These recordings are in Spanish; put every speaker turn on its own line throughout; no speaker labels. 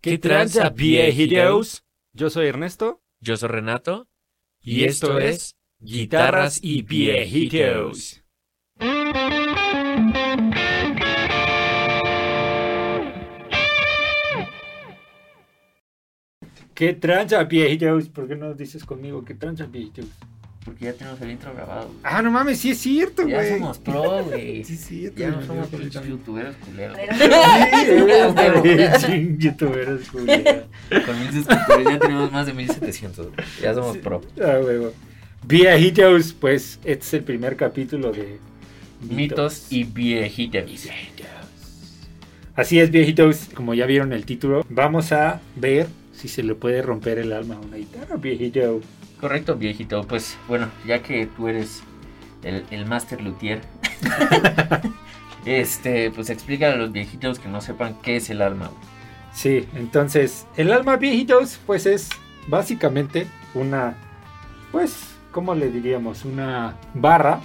¿Qué tranza, viejitos? Yo soy Ernesto
Yo soy Renato.
y esto es Guitarras y Viejitos. ¿Qué tranza, viejitos? ¿Por qué no dices conmigo qué tranza, viejitos?
Porque ya tenemos el intro grabado.
Ah, no mames, sí es cierto,
Ya
güey.
somos pro, güey.
Sí es cierto.
Ya no
güey,
somos
ya
pinches youtuberos culeros.
Sí, youtuberos, güey.
Con mil suscriptores ya tenemos más de 1700. güey. Ya somos pro.
Ah, huevo. Viejitos, pues este es el primer capítulo de
Mitos y viejitos.
Así es, viejitos, como ya vieron el título, vamos a ver si se le puede romper el alma a una guitarra, viejito.
Correcto, viejito. Pues bueno, ya que tú eres el, el master luthier, este, pues explícale a los viejitos que no sepan qué es el alma.
Sí, entonces, el alma, viejitos, pues es básicamente una, pues, ¿cómo le diríamos? Una barra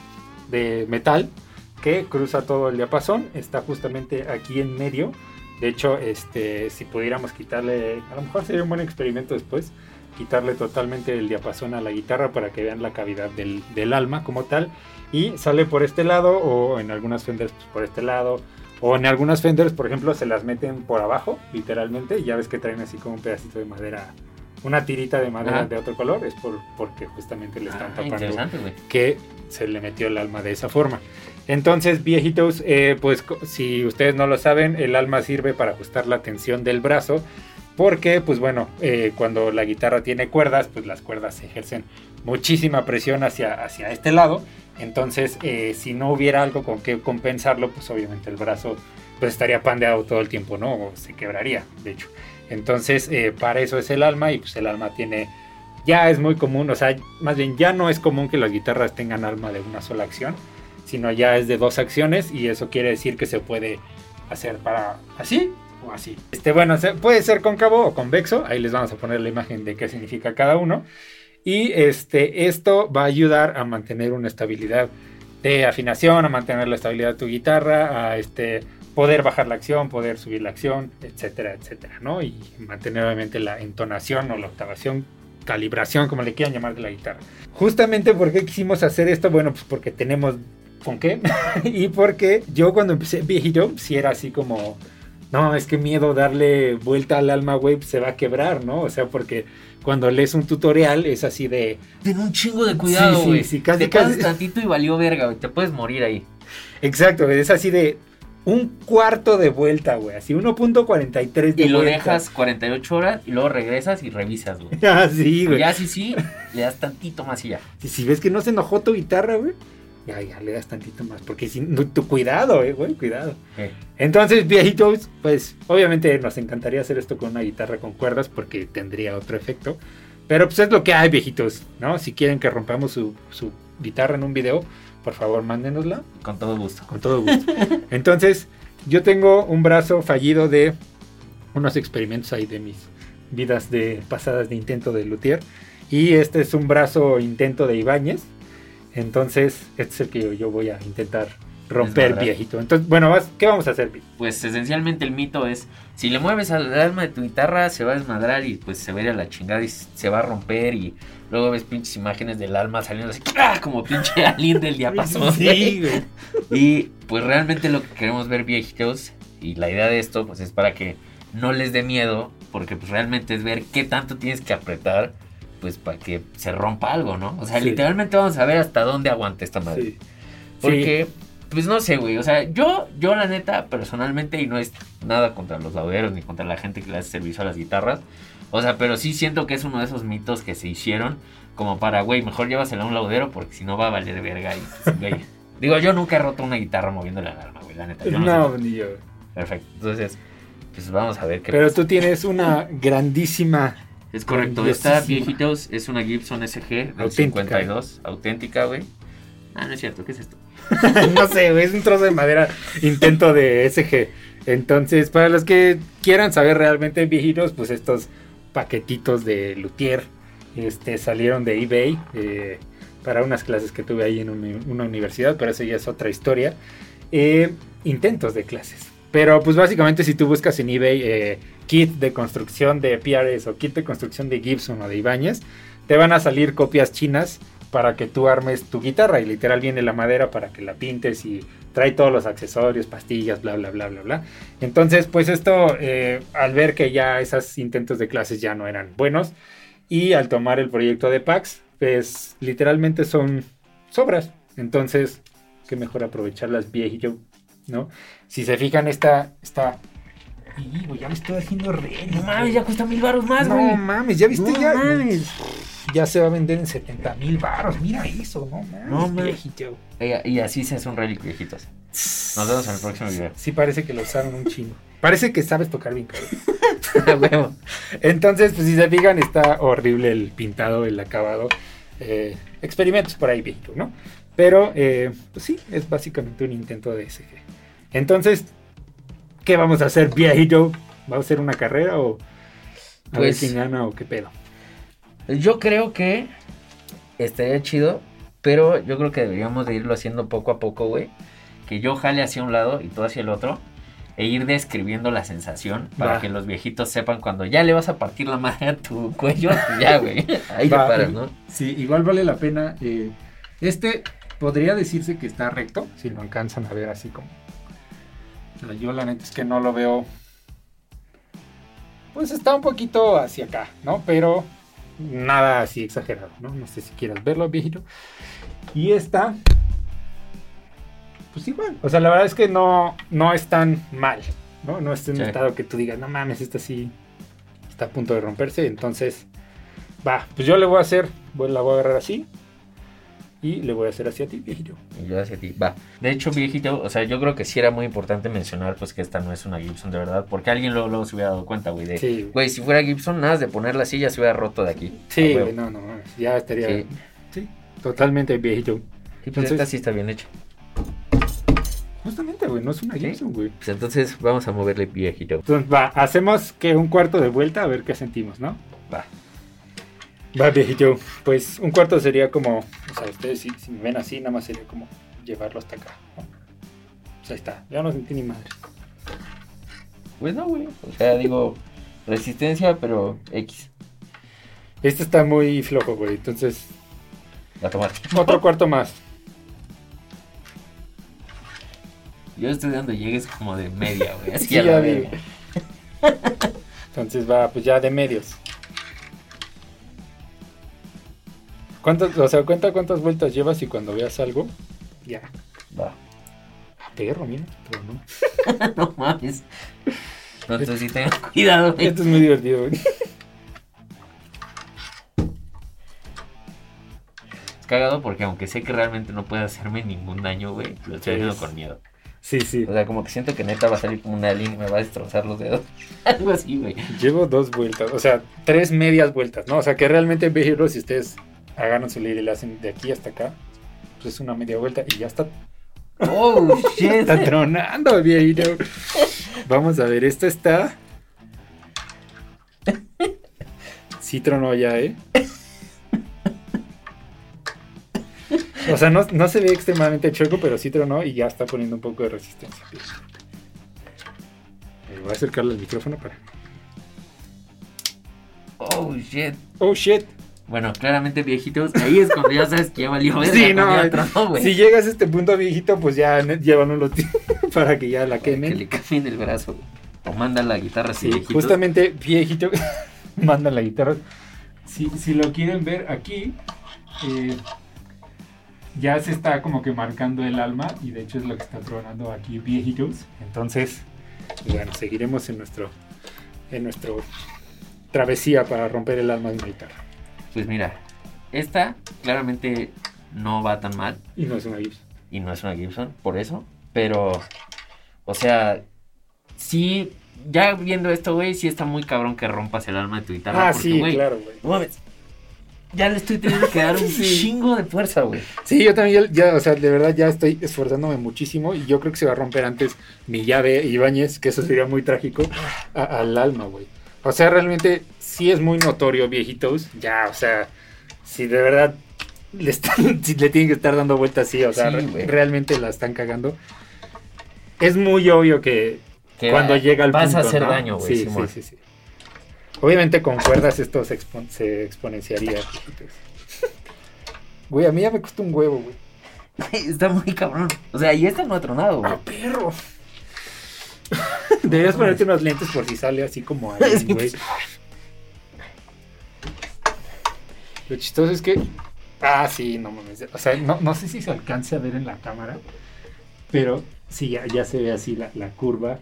de metal que cruza todo el diapasón, está justamente aquí en medio. De hecho, este, si pudiéramos quitarle, a lo mejor sería un buen experimento después, quitarle totalmente el diapasón a la guitarra para que vean la cavidad del, del alma como tal. Y sale por este lado, o en algunas Fenders pues, por este lado, o en algunas Fenders, por ejemplo, se las meten por abajo, literalmente, y ya ves que traen así como un pedacito de madera, una tirita de madera
Ajá.
de otro color, es por, porque justamente le están
Ah,
tapando que se le metió el alma de esa forma. Entonces, viejitos, eh, pues si ustedes no lo saben, el alma sirve para ajustar la tensión del brazo. Porque, pues bueno, eh, cuando la guitarra tiene cuerdas, pues las cuerdas ejercen muchísima presión hacia, hacia este lado. Entonces, eh, si no hubiera algo con que compensarlo, pues obviamente el brazo pues estaría pandeado todo el tiempo, ¿no? O se quebraría, de hecho. Entonces, eh, para eso es el alma y pues el alma tiene ya es muy común, o sea, más bien ya no es común que las guitarras tengan alma de una sola acción, sino ya es de dos acciones y eso quiere decir que se puede hacer para así o así. Este, bueno, puede ser cóncavo o convexo, ahí les vamos a poner la imagen de qué significa cada uno. Y este, esto va a ayudar a mantener una estabilidad de afinación, a mantener la estabilidad de tu guitarra, a este, poder bajar la acción, poder subir la acción, etcétera, etcétera, ¿no? Y mantener obviamente la entonación o la octavación, calibración, como le quieran llamar de la guitarra. Justamente, ¿por qué quisimos hacer esto? Bueno, pues porque tenemos con qué y porque yo cuando empecé viejito, si era así como, no, es que miedo darle vuelta al alma, güey, se va a quebrar, ¿no? O sea, porque cuando lees un tutorial es así de,
Ten un chingo de cuidado,
Sí, sí,
güey.
sí, casi,
Te
casi.
tantito y valió verga, güey. Te puedes morir ahí.
exacto, es así de un cuarto de vuelta, güey, así 1.43 de
Y lo
vuelta.
dejas 48 horas y luego regresas y revisas, güey.
Ah, sí, güey.
ya sí, sí, le das tantito más y ya.
Si, si ves que no se enojó tu guitarra, güey, ya, ya le das tantito más. Porque si, tu cuidado, eh, güey, cuidado.
Eh,
Entonces, viejitos, pues obviamente nos encantaría hacer esto con una guitarra con cuerdas porque tendría otro efecto. Pero pues es lo que hay, viejitos, ¿no? Si quieren que rompamos su, su guitarra en un video, por favor, mándenosla
con todo gusto.
con todo gusto. Entonces, yo tengo un brazo fallido de unos experimentos ahí de mis vidas de pasadas de intento de luthier. Y este es un brazo intento de Ibáñez. Entonces, este es el que yo, yo voy a intentar romper viejito. Entonces, bueno, ¿qué vamos a hacer? Pi?
Pues esencialmente el mito es, si le mueves al alma de tu guitarra, se va a desmadrar y pues se va a ir a la chingada y se va a romper y luego ves pinches imágenes del alma saliendo así, ¡ah! como pinche alien del diapasón.
Sí, güey.
Y pues realmente lo que queremos ver viejitos y la idea de esto pues es para que no les dé miedo, porque pues realmente es ver qué tanto tienes que apretar pues para que se rompa algo, ¿no? O sea,
Sí.
literalmente vamos a ver hasta dónde aguanta esta madre.
Sí.
Porque, pues no sé, güey. O sea, yo, yo la neta, personalmente, y no es nada contra los lauderos ni contra la gente que le hace servicio a las guitarras. O sea, pero sí siento que es uno de esos mitos que se hicieron como para, güey, mejor llévasela a un laudero porque si no va a valer verga. Y, pues, güey. Digo, yo nunca he roto una guitarra moviendo la alarma, güey, la neta. Yo no,
No,
sé.
ni yo.
Perfecto. Entonces, pues vamos a ver qué
Pero
pasa.
tú tienes una grandísima.
Es correcto. Esta, viejitos, es una Gibson SG del
Auténtica.
52. Auténtica, güey. Ah, no es cierto. ¿Qué es esto?
no sé, güey, es un trozo de madera intento de SG. Entonces, para los que quieran saber realmente viejitos, pues estos paquetitos de luthier este, salieron de eBay eh, para unas clases que tuve ahí en una universidad, pero eso ya es otra historia. Eh, intentos de clases. Pero pues básicamente si tú buscas en eBay eh, kit de construcción de PRS o kit de construcción de Gibson o de Ibáñez, te van a salir copias chinas para que tú armes tu guitarra y literal viene la madera para que la pintes y trae todos los accesorios, pastillas, bla, bla, bla, bla, bla. Entonces, pues esto, eh, al ver que ya esos intentos de clases ya no eran buenos y al tomar el proyecto de PAX, pues literalmente son sobras. Entonces, qué mejor aprovecharlas viejillo, ¿no? Si se fijan, esta, esta
y, güey, ya me estoy haciendo re. No mames, ya cuesta mil baros más, güey.
No mames, ya viste, ya. Ya se va a vender en 70 mil baros. Mira eso, no mames. No mames.
Y, así se hace un relic viejitos. Nos vemos en el próximo video.
Sí, parece que lo usaron un chingo. Parece que sabes tocar bien, cabrón. Entonces, pues si se fijan, está horrible el pintado, el acabado. Eh, experimentos por ahí, viejito, ¿no? Pero, eh, pues sí, es básicamente un intento de SG. Entonces, ¿Qué vamos a hacer, viejito? ¿Va a ser una carrera o a ver pues, quién gana o qué pedo?
Yo creo que estaría chido, pero yo creo que deberíamos de irlo haciendo poco a poco, güey. Que yo jale hacia un lado y tú hacia el otro. E ir describiendo la sensación para que los viejitos sepan cuando ya le vas a partir la madre a tu cuello, ya, güey. Ahí te paras, ¿no?
Sí, igual vale la pena. Eh, este podría decirse que está recto, si lo alcanzan a ver así como yo la neta es que no lo veo. Pues está un poquito hacia acá, ¿no? Pero nada así exagerado, ¿no? No sé si quieras verlo, viejito. Y esta. Pues igual. O sea, la verdad es que no, no es tan mal, ¿no? No es en un estado que tú digas, no mames, esta sí está a punto de romperse. Entonces, va, pues yo le voy a hacer, la voy a agarrar así. Y le voy a hacer hacia ti, viejito.
Y yo hacia ti, va. De hecho, viejito, o sea, yo creo que sí era muy importante mencionar, pues, que esta no es una Gibson de verdad, porque alguien luego, se hubiera dado cuenta, güey, de, sí. güey, si fuera Gibson, nada de poner la silla se hubiera roto de aquí.
Sí, no, no, ya estaría, sí, totalmente viejito.
Y pues esta sí está bien hecha.
Justamente, güey, no es una Gibson, güey.
Pues entonces vamos a moverle viejito.
Entonces, va, hacemos que un cuarto de vuelta a ver qué sentimos, ¿no? Va. Va, viejito. Pues un cuarto sería como, o sea, ustedes si, me ven así, nada más sería como llevarlo hasta acá. ¿no? Pues ahí está, ya no sentí ni madre.
Pues no, güey. O sea, digo, resistencia, pero X.
Este está muy flojo, güey. Entonces.
A tomar.
Otro cuarto más.
Yo estoy dando llegues como de media, güey. Así sí, ya
Entonces va, pues ya de medios. ¿Cuántas, o sea, cuenta cuántas vueltas llevas y cuando veas algo, ya. Va. Ah, perro, mira, pero
no. no mames. No, entonces sí tengan cuidado,
güey. Esto es muy divertido, güey.
Es cagado porque aunque sé que realmente no puede hacerme ningún daño, güey, lo estoy haciendo con miedo.
Sí, sí.
O sea, como que siento que neta va a salir como una línea y me va a destrozar los dedos. Algo así, güey.
Llevo dos vueltas, o sea, tres medias vueltas, ¿no? O sea, que realmente en si ustedes Hagan su lead y le hacen de aquí hasta acá. Pues es una media vuelta y ya está.
Oh, shit.
está tronando, viejito. Vamos a ver, esta está. Sí tronó ya, ¿eh? O sea, no, no se ve extremadamente choco, pero sí tronó y ya está poniendo un poco de resistencia. Eh, voy a acercarle el micrófono para.
Oh shit.
Oh shit.
Bueno, claramente viejitos, ahí es cuando ya sabes que ya valió Sí, no,
si llegas a este punto viejito, pues ya llévanoslo para que ya la quemen.
Que le cambien el brazo, o manda la guitarra
sí, Justamente viejito, manda la guitarra. Si, si lo quieren ver aquí, eh, ya se está como que marcando el alma y de hecho es lo que está tronando aquí viejitos. Entonces, bueno, seguiremos en nuestro en nuestro travesía para romper el alma de una guitarra.
Pues mira, esta claramente no va tan mal.
Y no es una Gibson.
Y no es una Gibson, por eso. Pero, o sea, sí, ya viendo esto, güey, sí está muy cabrón que rompas el alma de tu guitarra.
Ah, sí, claro, güey.
ya le estoy teniendo que dar un chingo de fuerza, güey.
Sí, yo también, ya, o sea, de verdad ya estoy esforzándome muchísimo y yo creo que se va a romper antes mi llave Ibáñez, que eso sería muy trágico, al alma, güey. O sea, realmente sí es muy notorio, viejitos. Ya, o sea, si de verdad le, están, si le tienen que estar dando vueltas así, o sea, realmente la están cagando. Es muy obvio que
que
Cuando llega al
vas
punto,
a hacer
¿no?
daño, güey.
Sí, sí, sí, sí. Obviamente con cuerdas esto se, expon- se exponenciaría. Güey, a mí ya me costó un huevo, güey.
Está muy cabrón. O sea, y este no ha tronado, güey.
¡Ah, perro! Deberías ponerte unos lentes por si sale así como ahí,
Sí,
güey. Lo chistoso es que. Ah, sí, no mames. O sea, no, no sé si se alcance a ver en la cámara. Pero sí, ya, ya se ve así la, la curva.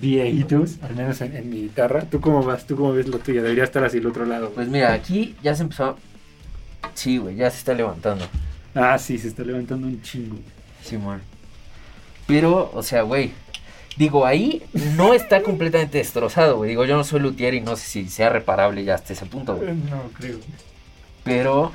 Viejitos, al menos en, en mi guitarra. ¿Tú cómo vas? ¿Tú cómo ves lo tuyo? Debería estar así el otro lado.
Pues mira, aquí ya se empezó. a- Sí, güey, ya se está levantando.
Ah, sí, se está levantando un chingo.
Simón. Pero, o sea, güey. Digo, ahí no está completamente destrozado, güey. Digo, yo no soy luthier y no sé si sea reparable ya hasta ese punto, güey.
No creo.
Pero,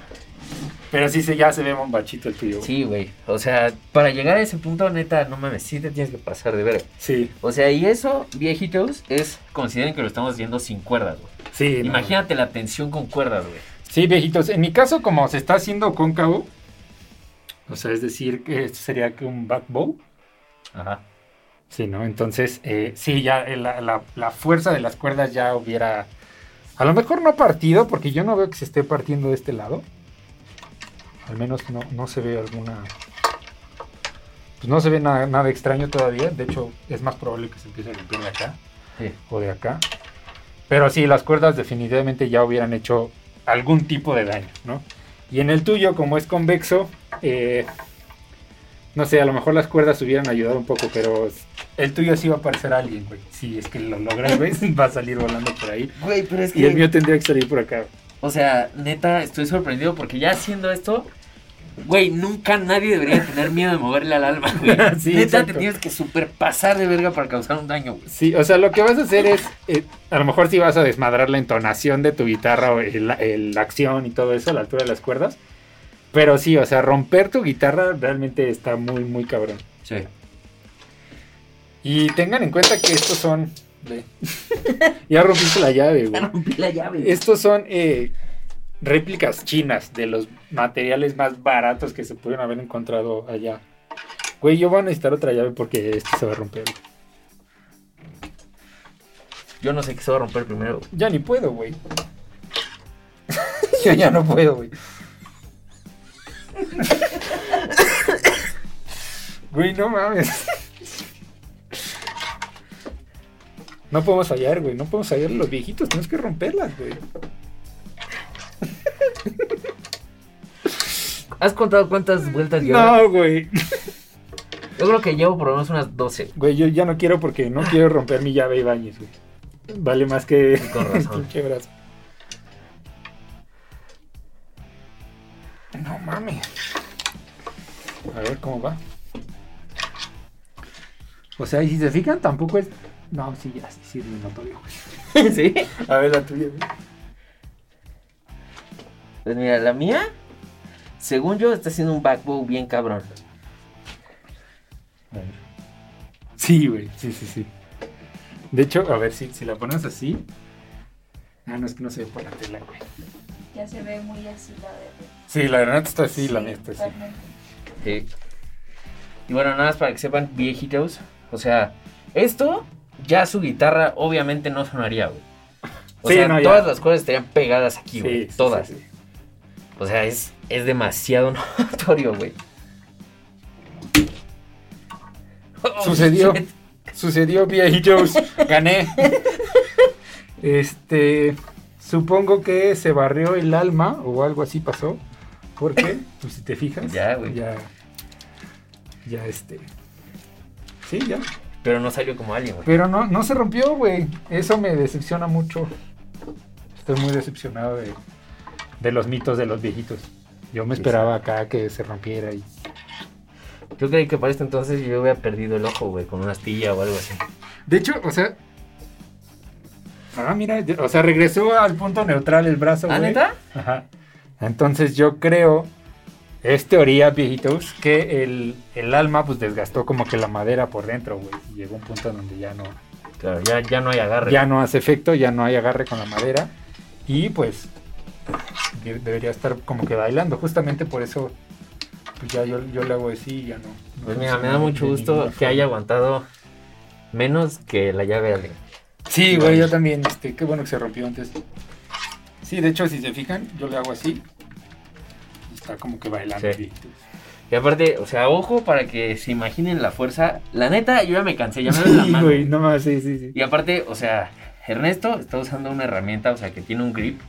Pero sí, se, ya se ve bombachito el tuyo.
sí, güey. O sea, para llegar a ese punto, neta, no mames, sí te tienes que pasar de ver.
Sí,
O sea, y eso, viejitos, es. Consideren que lo estamos haciendo sin cuerdas, güey.
sí. no.
Imagínate la tensión con cuerdas, güey.
Sí, viejitos. En mi caso, como se está haciendo cóncavo, o sea, es decir, que esto sería que un back bow.
Ajá.
Sí, ¿no? Entonces, eh, sí, ya eh, la, la- la fuerza de las cuerdas ya hubiera. A lo mejor no partido, porque yo no veo que se esté partiendo de este lado. Al menos no, no se ve alguna. Pues no se ve nada, nada extraño todavía. De hecho, es más probable que se empiece a romper de acá
Sí.
o de acá. Pero sí, las cuerdas definitivamente ya hubieran hecho algún tipo de daño, ¿no? Y en el tuyo, como es convexo, eh, no sé, a lo mejor las cuerdas hubieran ayudado un poco, pero el tuyo sí va a parecer alguien, güey. Si es que lo logras, güey, va a salir volando por ahí.
Güey, pero es
Y el mío tendría que salir por acá.
O sea, neta, estoy sorprendido porque ya haciendo esto, güey, nunca nadie debería tener miedo de moverle al alma, güey.
Sí,
neta,
exacto.
te tienes que superpasar de verga para causar un daño, güey.
Sí, o sea, lo que vas a hacer es, eh, a lo mejor sí vas a desmadrar la entonación de tu guitarra o la acción y todo eso a la altura de las cuerdas. Pero sí, o sea, romper tu guitarra realmente está muy, muy cabrón.
Sí.
Y tengan en cuenta que estos son... ve. ya rompiste la llave, güey.
rompí la llave.
Estos son eh, réplicas chinas de los materiales más baratos que se pudieron haber encontrado allá. Güey, yo voy a necesitar otra llave porque este se va a romper. güey.
Yo no sé qué se va a romper primero. güey.
Ya ni puedo, güey. Yo ya no puedo, güey. Güey, no mames. No podemos fallar, güey. No podemos fallar los viejitos. Tenemos que romperlas, güey.
¿Has contado cuántas vueltas llevo?
No, güey.
Yo creo que llevo por lo menos unas 12.
Güey, yo ya no quiero porque no quiero romper mi llave y bañes, güey. Vale más que
Con razón.
brazo. No mames. A ver cómo va. O sea, y si se fijan, tampoco es. No, sí, ya, sí, sí, es muy notorio, güey.
¿Sí?
A ver la tuya, güey.
Pues mira, la mía, según yo, está haciendo un backbow bien cabrón.
A ver. Sí, güey, sí, sí, sí. De hecho, a ver, si, si la pones así. Ah, no, es que no se ve por la tela, güey.
Ya se ve muy así la de.
Sí, la granada está así, la mía está así.
totalmente.
Sí. Y bueno, nada más para que sepan, viejitos. O sea, esto ya su guitarra obviamente no sonaría, güey. O
Sí,
sea,
no,
todas las cosas estarían pegadas aquí, güey.
Sí,
todas.
sí.
O sea, es, es demasiado notorio, güey. Oh,
Sucedió.
shit.
Sucedió viejitos. Gané. Este. Supongo que se barrió el alma o algo así pasó. Porque, pues si te fijas.
Ya, güey.
Ya. Ya este. Sí, ya.
Pero no salió como alguien, güey.
Pero no, no se rompió, güey. Eso me decepciona mucho. Estoy muy decepcionado de, de los mitos de los viejitos. Yo me esperaba acá que se rompiera y.
Yo creí que para este entonces yo había perdido el ojo, güey, con una astilla o algo así.
De hecho, o sea. Ah, mira, o sea, regresó al punto neutral el brazo.
¿Ah,
güey.
neta?
Ajá. Entonces yo creo, es teoría, viejitos, que el, el alma pues desgastó como que la madera por dentro, güey. Y llegó un punto donde ya no,
Claro, ya, ya no hay agarre.
ya no hace efecto, ya no hay agarre con la madera. Y pues de- debería estar como que bailando. Justamente por eso, pues ya yo, yo le hago así y ya no. no
Pues mira, me da mucho
de
gusto que haya aguantado Menos que la llave Allen.
Sí, güey, yo también. Este, qué bueno que se rompió antes. Sí, de hecho, si se fijan, yo le hago así. Está como que bailando.
Sí. Y aparte, o sea, ojo para que se imaginen la fuerza. La neta, yo ya me cansé, ya me duele la
Sí,
mano.
güey, no más, sí, sí, sí.
Y aparte, o sea, Ernesto está usando una herramienta, o sea, que tiene un grip.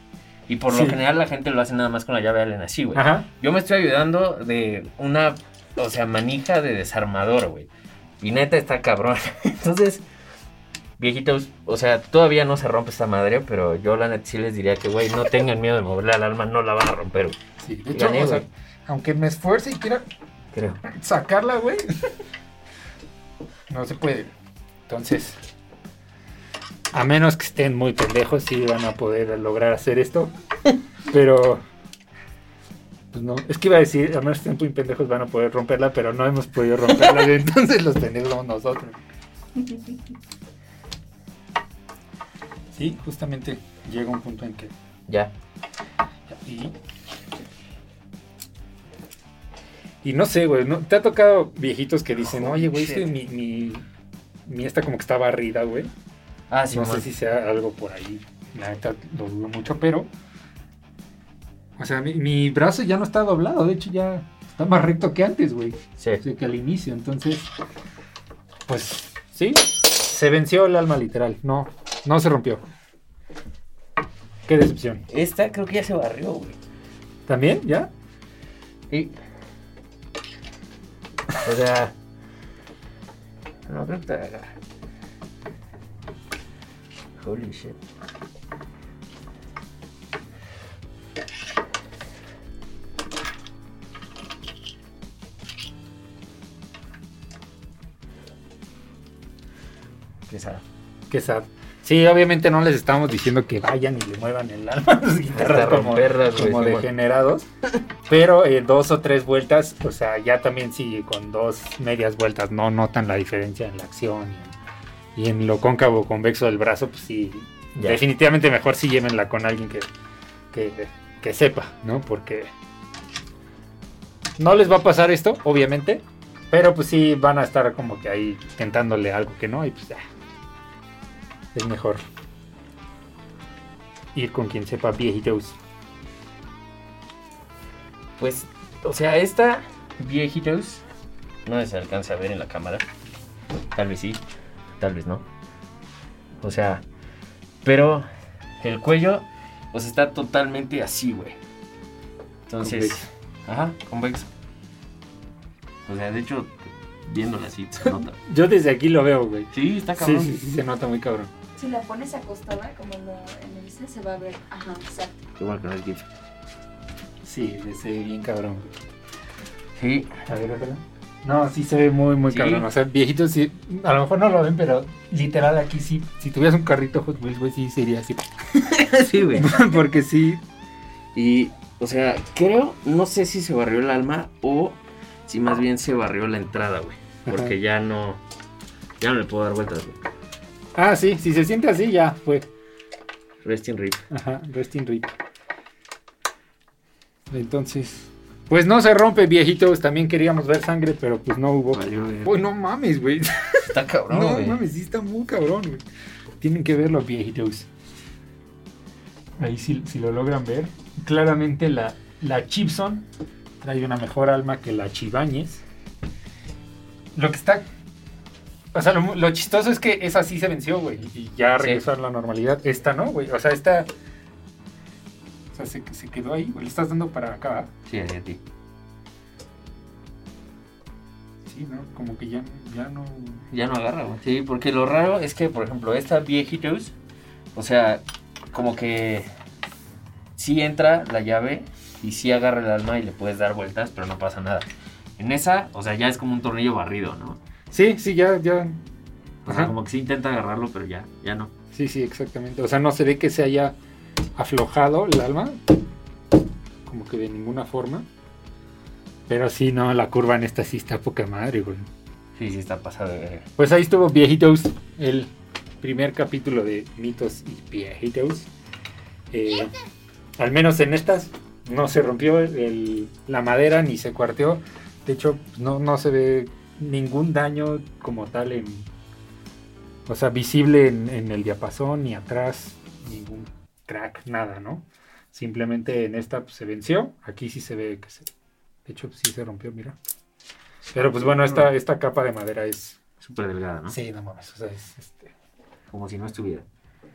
Y por lo
Sí.
general la gente lo hace nada más con la llave Allen así, güey.
Ajá.
Yo me estoy ayudando de una, o sea, manija de desarmador, güey. Y neta está cabrón. Entonces, viejitos, o sea, todavía no se rompe esta madre, pero yo la neta sí les diría que, güey, no tengan miedo de moverle al alma, no la van a romper, güey.
Sí, de hecho,
Gané,
o sea,
güey.
aunque me esfuerce y quiera
Creo.
sacarla, güey, no se puede. Entonces, a menos que estén muy pendejos, sí van a poder lograr hacer esto. Pero, pues no, es que iba a decir, a menos que estén muy pendejos van a poder romperla, pero no hemos podido romperla. entonces los pendejos somos nosotros. Sí, justamente llega un punto en que
Ya.
y, y no sé, güey, ¿no? ¿te ha tocado viejitos que dicen, oye, güey, es que mi, mi, mi esta como que está barrida, güey?
Ah, sí,
no sé si sea algo por ahí, la neta lo dudo mucho, pero... O sea, mi, mi brazo ya no está doblado, de hecho ya está más recto que antes, güey.
Sí.
O sea, que al inicio, entonces... Pues, sí, se venció el alma literal, no, no se rompió. Qué decepción.
Esta creo que ya se barrió, güey.
¿También? ¿Ya?
Y... O sea... No, creo que te Holy shit. Qué sad.
Qué sad. Sí, obviamente no les estamos diciendo que vayan y le muevan el alma a sus guitarras como,
güey,
como degenerados. Pero eh, dos o tres vueltas, o sea, ya también sí, con dos medias vueltas no notan la diferencia en la acción y en, y en lo cóncavo convexo del brazo, pues sí,
Ya.
definitivamente mejor sí llévenla con alguien que, que, que sepa, ¿no? Porque no les va a pasar esto, obviamente, pero pues sí van a estar como que ahí tentándole algo que no y pues ya. Es mejor ir con quien sepa viejitos.
Pues, o sea, esta viejitos no se alcanza a ver en la cámara. Tal vez sí, tal vez no. O sea, pero el cuello, pues está totalmente así, güey. Entonces,
Convexo.
ajá, convexo. O sea, de hecho, viéndola así se nota.
Yo desde aquí lo veo, güey.
Sí, está cabrón.
sí, sí, se nota muy cabrón.
Si la pones acostada, como lo en el se va a ver. Ajá, exacto.
Qué bueno que no es GIF.
Sí, se ve bien cabrón.
Sí,
A ver. No, sí se ve muy, muy
Sí.
cabrón. O sea, viejitos sí. A lo mejor no lo ven, pero literal aquí sí. Si tuvieras un carrito Hot Wheels, güey, sí sería así.
sí, güey.
Porque sí.
Y, o sea, creo, no sé si se barrió el alma o si más bien se barrió la entrada, güey. Porque
Ajá.
ya no, ya no le puedo dar vueltas, güey.
Ah, sí, si se siente así, ya fue.
Resting rip.
Ajá, resting rip. Entonces, pues no se rompe, viejitos. También queríamos ver sangre, pero pues no hubo. Pues no mames, güey.
Está cabrón,
No, mames, sí está muy cabrón, güey. Tienen que verlo, viejitos. Ahí si, si lo logran ver. Claramente la, la Chipson trae una mejor alma que la Chibañez. Lo que está... O sea, lo, lo chistoso es que esa sí se venció, güey. Y ya
Sí.
regresó a la normalidad. Esta no, güey. O sea, esta... Sea, se, se quedó ahí. Le estás dando para acá, ¿verdad?
Sí, a ti.
Sí, ¿no? Como que ya, ya no...
Ya no agarra, güey. Sí, porque lo raro es que, por ejemplo, esta viejitos, o sea, como que sí entra la llave y sí agarra el alma y le puedes dar vueltas, pero no pasa nada. En esa, o sea, ya es como un tornillo barrido, ¿no?
Sí, sí, ya, ya...
O sea,
Ajá.
como que sí intenta agarrarlo, pero ya, ya no.
Sí, sí, exactamente. O sea, no se ve que se haya aflojado el alma. Como que de ninguna forma. Pero sí, no, la curva en esta sí está poca madre, güey.
Sí, sí está de verga.
Pues ahí estuvo Viejitos, el primer capítulo de Mitos y Viejitos. Eh, al menos en estas no se rompió el- la madera ni se cuarteó. De hecho, no, no se ve ningún daño como tal en, O sea, visible en, en el diapasón, ni atrás, ningún crack, nada, ¿no? Simplemente en esta pues, se venció. Aquí sí se ve que se. De hecho, sí se rompió, mira. Pero pues bueno, esta, esta capa de madera es.
Súper delgada, ¿no?
Sí, no mames. O sea, es este.
Como si no estuviera.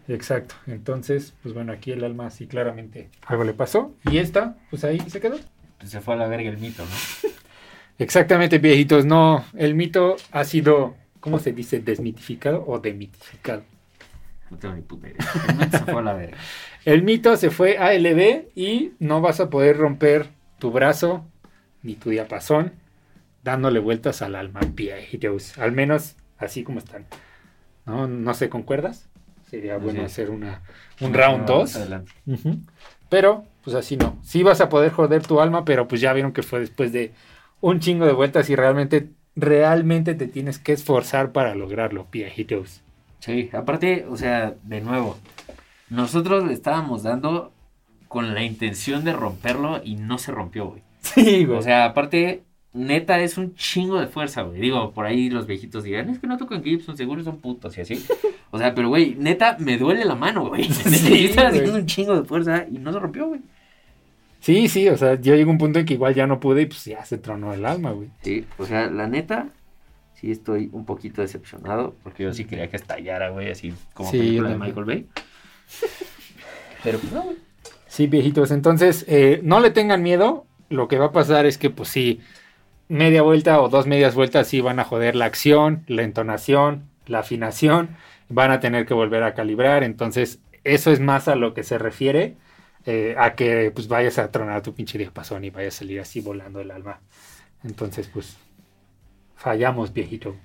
Exacto. Entonces, pues bueno, aquí el alma sí claramente algo le pasó. Y esta, pues ahí se quedó.
Pues se fue a la verga el mito, ¿no?
Exactamente, viejitos. No, el mito ha sido, ¿cómo se dice? Desmitificado o demitificado.
No tengo ni puta idea. El mito se fue a la verga.
El mito se fue a LB y no vas a poder romper tu brazo ni tu diapasón dándole vueltas al alma, viejitos. Al menos así como están. ¿No, no sé, ¿concuerdas? Sería bueno
Sí.
hacer una, un round
no,
2.
más adelante.
Ujú. Pero, pues así no. Sí vas a poder joder tu alma, pero pues ya vieron que fue después de un chingo de vueltas y realmente, realmente te tienes que esforzar para lograrlo, viejitos.
Sí, aparte, o sea, de nuevo, nosotros le estábamos dando con la intención de romperlo y no se rompió, güey.
Sí, güey.
O sea, aparte, neta, es un chingo de fuerza, güey. Digo, por ahí los viejitos dirán, es que no tocan Gibson, seguro son putos y así. O sea, pero, güey, neta, me duele la mano, güey.
Sí,
Yo estaba haciendo un chingo de fuerza y no se rompió, güey.
sí, sí, o sea, yo llegué a un punto en que igual ya no pude y pues ya se tronó el alma, güey.
Sí, o sea, la neta, sí estoy un poquito decepcionado, porque yo sí quería que estallara, güey, así como
Sí,
película de. Michael Bay. Pero pues no, güey.
Sí, viejitos. Entonces, eh, no le tengan miedo. Lo que va a pasar es que, pues sí, media vuelta o dos medias vueltas sí van a joder la acción, la entonación, la afinación. Van a tener que volver a calibrar. Entonces, eso es más a lo que se refiere eh, a que pues vayas a tronar tu pinche diapasón y vayas a salir así volando el alma. Entonces, pues, fallamos, viejito.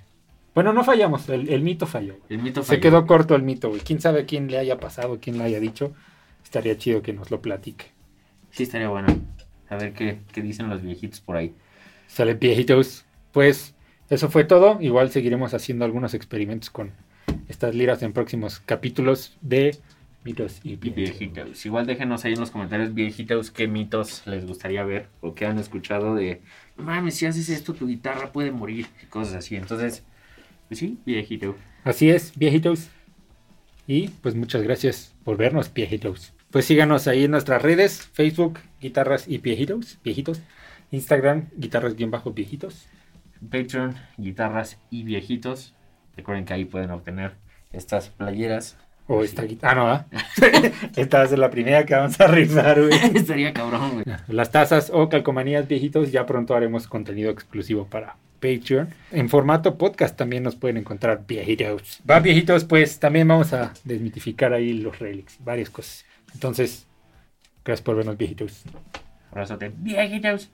Bueno, no fallamos, el, el mito falló.
El mito
Se
falló.
quedó corto el mito, güey. ¿Quién sabe quién le haya pasado, quién le haya dicho? Estaría chido que nos lo platique.
Sí, estaría bueno. A ver qué, qué dicen los viejitos por ahí.
Sale viejitos. Pues eso fue todo. Igual seguiremos haciendo algunos experimentos con estas liras en próximos capítulos de mitos y viejitos.
viejitos. Igual déjenos ahí en los comentarios, viejitos, qué mitos les gustaría ver o qué han escuchado de, mames, si haces esto, tu guitarra puede morir y cosas así. Entonces, pues sí, viejito.
Así es, viejitos. Y pues muchas gracias por vernos, viejitos. Pues síganos ahí en nuestras redes, Facebook, guitarras y viejitos, viejitos. Instagram, guitarras-viejitos.
Patreon, guitarras y viejitos. Recuerden que ahí pueden obtener estas playeras.
O esta guitarra. Ah, no, ¿ah? esta va a ser la primera que vamos a rifar, güey.
Estaría cabrón, güey.
Las tazas o calcomanías viejitos, ya pronto haremos contenido exclusivo para Patreon. En formato podcast también nos pueden encontrar viejitos. Va, viejitos, pues también vamos a desmitificar ahí los relics, varias cosas. Entonces, gracias por vernos, viejitos.
Abrazote, viejitos.